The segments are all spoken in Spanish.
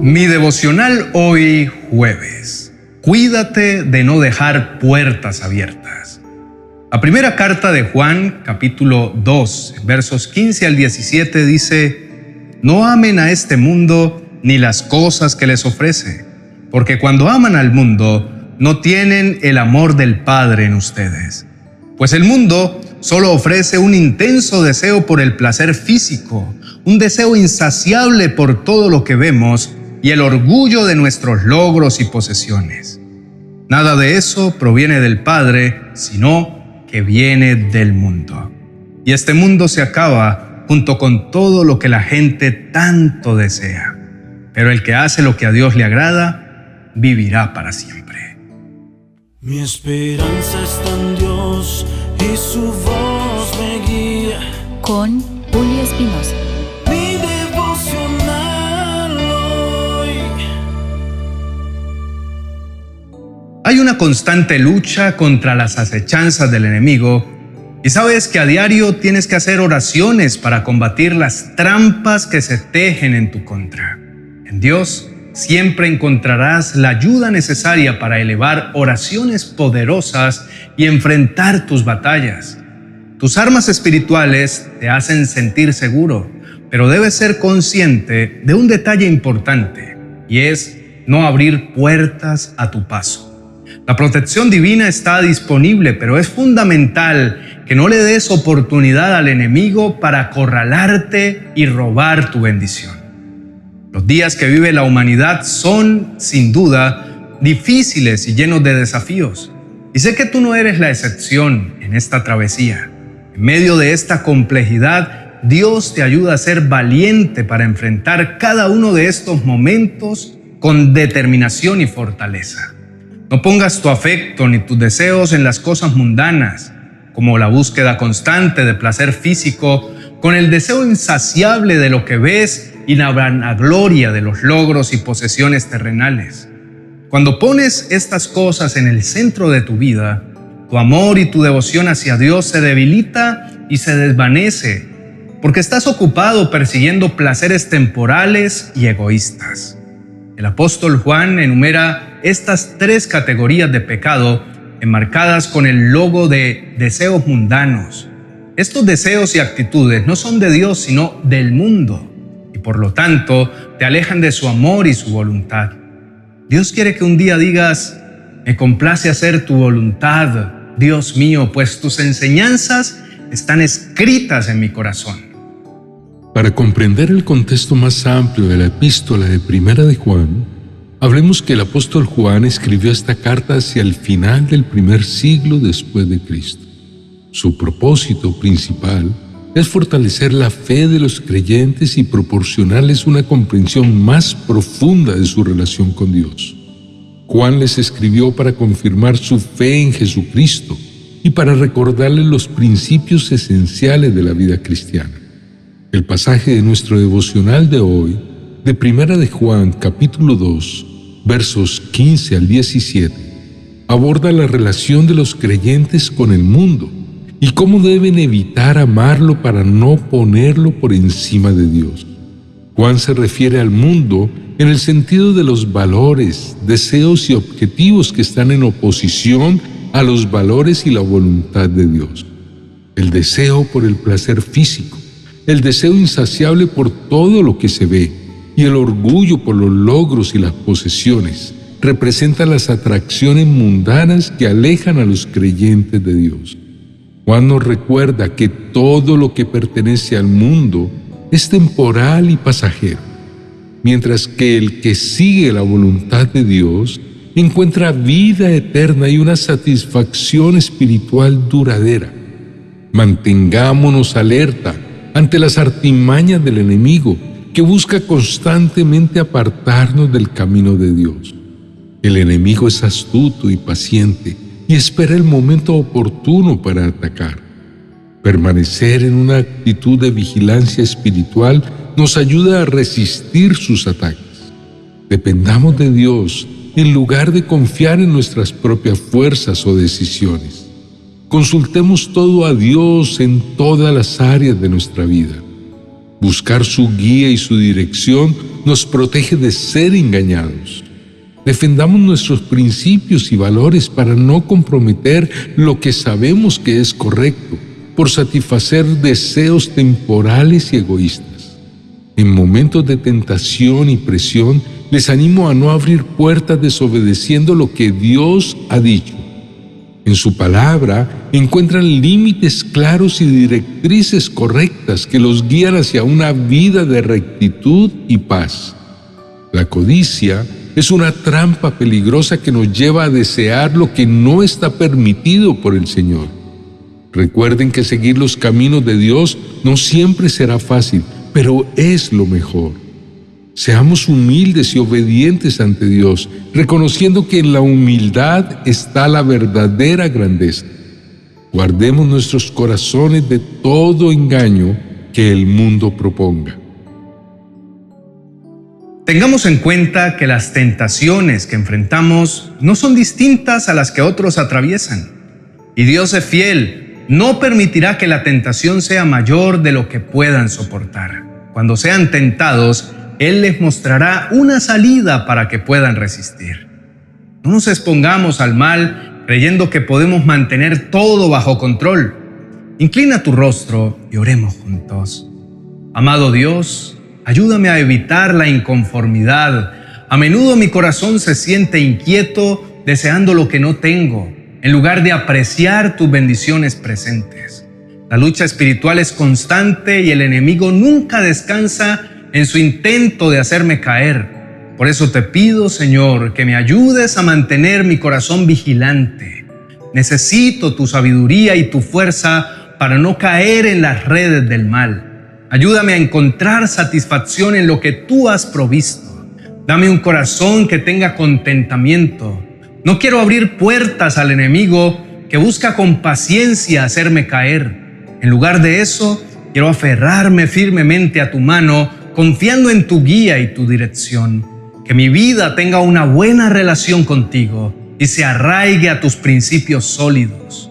Mi devocional hoy jueves. Cuídate de no dejar puertas abiertas. La primera carta de Juan, capítulo 2, versos 15 al 17 dice, No amen a este mundo ni las cosas que les ofrece, porque cuando aman al mundo, no tienen el amor del Padre en ustedes. Pues el mundo solo ofrece un intenso deseo por el placer físico, un deseo insaciable por todo lo que vemos y el orgullo de nuestros logros y posesiones. Nada de eso proviene del Padre, sino que viene del mundo. Y este mundo se acaba junto con todo lo que la gente tanto desea. Pero el que hace lo que a Dios le agrada, vivirá para siempre. Mi esperanza está en Dios y su voz me guía. Con Julio Espinosa. Una constante lucha contra las acechanzas del enemigo y sabes que a diario tienes que hacer oraciones para combatir las trampas que se tejen en tu contra. En Dios siempre encontrarás la ayuda necesaria para elevar oraciones poderosas y enfrentar tus batallas. Tus armas espirituales te hacen sentir seguro, pero debes ser consciente de un detalle importante y es no abrir puertas a tu paso. La protección divina está disponible, pero es fundamental que no le des oportunidad al enemigo para acorralarte y robar tu bendición. Los días que vive la humanidad son, sin duda, difíciles y llenos de desafíos. Y sé que tú no eres la excepción en esta travesía. En medio de esta complejidad, Dios te ayuda a ser valiente para enfrentar cada uno de estos momentos con determinación y fortaleza. No pongas tu afecto ni tus deseos en las cosas mundanas, como la búsqueda constante de placer físico, con el deseo insaciable de lo que ves y la vanagloria de los logros y posesiones terrenales. Cuando pones estas cosas en el centro de tu vida, tu amor y tu devoción hacia Dios se debilita y se desvanece, porque estás ocupado persiguiendo placeres temporales y egoístas. El apóstol Juan enumera estas tres categorías de pecado enmarcadas con el logo de deseos mundanos. Estos deseos y actitudes no son de Dios, sino del mundo, y por lo tanto te alejan de su amor y su voluntad. Dios quiere que un día digas, me complace hacer tu voluntad, Dios mío, pues tus enseñanzas están escritas en mi corazón. Para comprender el contexto más amplio de la epístola de Primera de Juan, hablemos que el apóstol Juan escribió esta carta hacia el final del primer siglo después de Cristo. Su propósito principal es fortalecer la fe de los creyentes y proporcionarles una comprensión más profunda de su relación con Dios. Juan les escribió para confirmar su fe en Jesucristo y para recordarles los principios esenciales de la vida cristiana. El pasaje de nuestro devocional de hoy, de Primera de Juan, capítulo 2, versos 15 al 17, aborda la relación de los creyentes con el mundo y cómo deben evitar amarlo para no ponerlo por encima de Dios. Juan se refiere al mundo en el sentido de los valores, deseos y objetivos que están en oposición a los valores y la voluntad de Dios. El deseo por el placer físico, el deseo insaciable por todo lo que se ve y el orgullo por los logros y las posesiones representan las atracciones mundanas que alejan a los creyentes de Dios. Juan nos recuerda que todo lo que pertenece al mundo es temporal y pasajero, mientras que el que sigue la voluntad de Dios encuentra vida eterna y una satisfacción espiritual duradera. Mantengámonos alerta ante las artimañas del enemigo que busca constantemente apartarnos del camino de Dios. El enemigo es astuto y paciente y espera el momento oportuno para atacar. Permanecer en una actitud de vigilancia espiritual nos ayuda a resistir sus ataques. Dependamos de Dios en lugar de confiar en nuestras propias fuerzas o decisiones. Consultemos todo a Dios en todas las áreas de nuestra vida. Buscar su guía y su dirección nos protege de ser engañados. Defendamos nuestros principios y valores para no comprometer lo que sabemos que es correcto por satisfacer deseos temporales y egoístas. En momentos de tentación y presión, les animo a no abrir puertas desobedeciendo lo que Dios ha dicho. En su palabra encuentran límites claros y directrices correctas que los guían hacia una vida de rectitud y paz. La codicia es una trampa peligrosa que nos lleva a desear lo que no está permitido por el Señor. Recuerden que seguir los caminos de Dios no siempre será fácil, pero es lo mejor. Seamos humildes y obedientes ante Dios, reconociendo que en la humildad está la verdadera grandeza. Guardemos nuestros corazones de todo engaño que el mundo proponga. Tengamos en cuenta que las tentaciones que enfrentamos no son distintas a las que otros atraviesan. Y Dios es fiel, no permitirá que la tentación sea mayor de lo que puedan soportar. Cuando sean tentados, él les mostrará una salida para que puedan resistir. No nos expongamos al mal creyendo que podemos mantener todo bajo control. Inclina tu rostro y oremos juntos. Amado Dios, ayúdame a evitar la inconformidad. A menudo mi corazón se siente inquieto deseando lo que no tengo, en lugar de apreciar tus bendiciones presentes. La lucha espiritual es constante y el enemigo nunca descansa en su intento de hacerme caer. Por eso te pido, Señor, que me ayudes a mantener mi corazón vigilante. Necesito tu sabiduría y tu fuerza para no caer en las redes del mal. Ayúdame a encontrar satisfacción en lo que tú has provisto. Dame un corazón que tenga contentamiento. No quiero abrir puertas al enemigo que busca con paciencia hacerme caer. En lugar de eso, quiero aferrarme firmemente a tu mano confiando en tu guía y tu dirección. Que mi vida tenga una buena relación contigo y se arraigue a tus principios sólidos.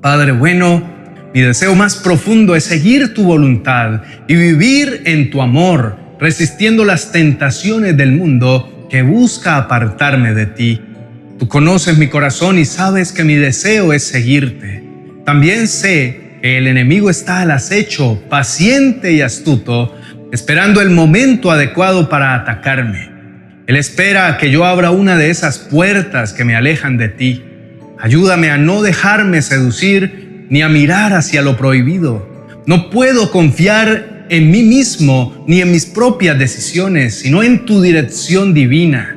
Padre bueno, mi deseo más profundo es seguir tu voluntad y vivir en tu amor, resistiendo las tentaciones del mundo que busca apartarme de ti. Tú conoces mi corazón y sabes que mi deseo es seguirte. También sé que el enemigo está al acecho, paciente y astuto, esperando el momento adecuado para atacarme. Él espera que yo abra una de esas puertas que me alejan de ti. Ayúdame a no dejarme seducir ni a mirar hacia lo prohibido. No puedo confiar en mí mismo ni en mis propias decisiones, sino en tu dirección divina.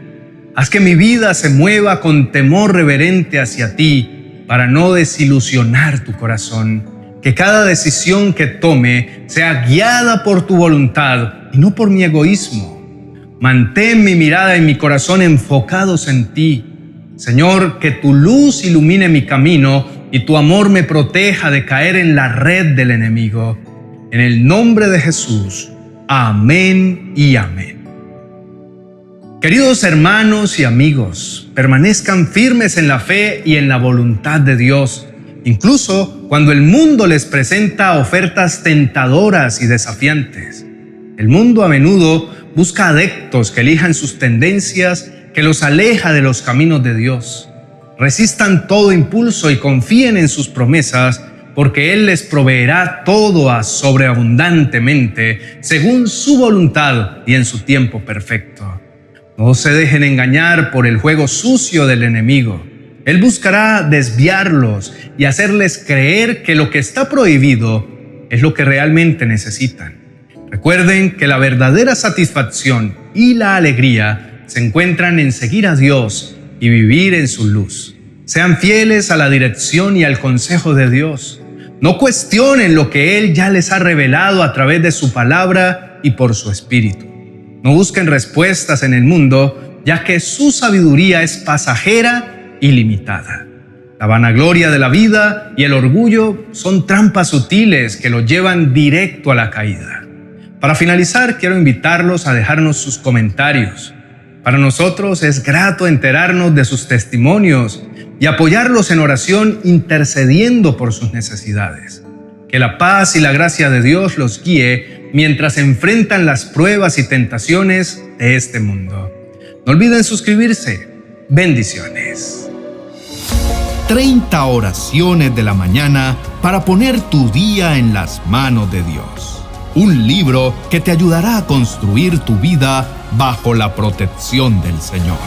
Haz que mi vida se mueva con temor reverente hacia ti para no desilusionar tu corazón que cada decisión que tome sea guiada por tu voluntad y no por mi egoísmo. Mantén mi mirada y mi corazón enfocados en ti. Señor, que tu luz ilumine mi camino y tu amor me proteja de caer en la red del enemigo. En el nombre de Jesús. Amén y amén. Queridos hermanos y amigos, permanezcan firmes en la fe y en la voluntad de Dios incluso cuando el mundo les presenta ofertas tentadoras y desafiantes. El mundo a menudo busca adeptos que elijan sus tendencias, que los aleja de los caminos de Dios. Resistan todo impulso y confíen en sus promesas, porque Él les proveerá todo sobreabundantemente, según su voluntad y en su tiempo perfecto. No se dejen engañar por el juego sucio del enemigo él buscará desviarlos y hacerles creer que lo que está prohibido es lo que realmente necesitan. Recuerden que la verdadera satisfacción y la alegría se encuentran en seguir a Dios y vivir en su luz. Sean fieles a la dirección y al consejo de Dios. No cuestionen lo que Él ya les ha revelado a través de su palabra y por su espíritu. No busquen respuestas en el mundo, ya que su sabiduría es pasajera ilimitada. La vanagloria de la vida y el orgullo son trampas sutiles que lo llevan directo a la caída. Para finalizar, quiero invitarlos a dejarnos sus comentarios. Para nosotros es grato enterarnos de sus testimonios y apoyarlos en oración intercediendo por sus necesidades. Que la paz y la gracia de Dios los guíe mientras enfrentan las pruebas y tentaciones de este mundo. No olviden suscribirse. Bendiciones. 30 oraciones de la mañana para poner tu día en las manos de Dios. Un libro que te ayudará a construir tu vida bajo la protección del Señor.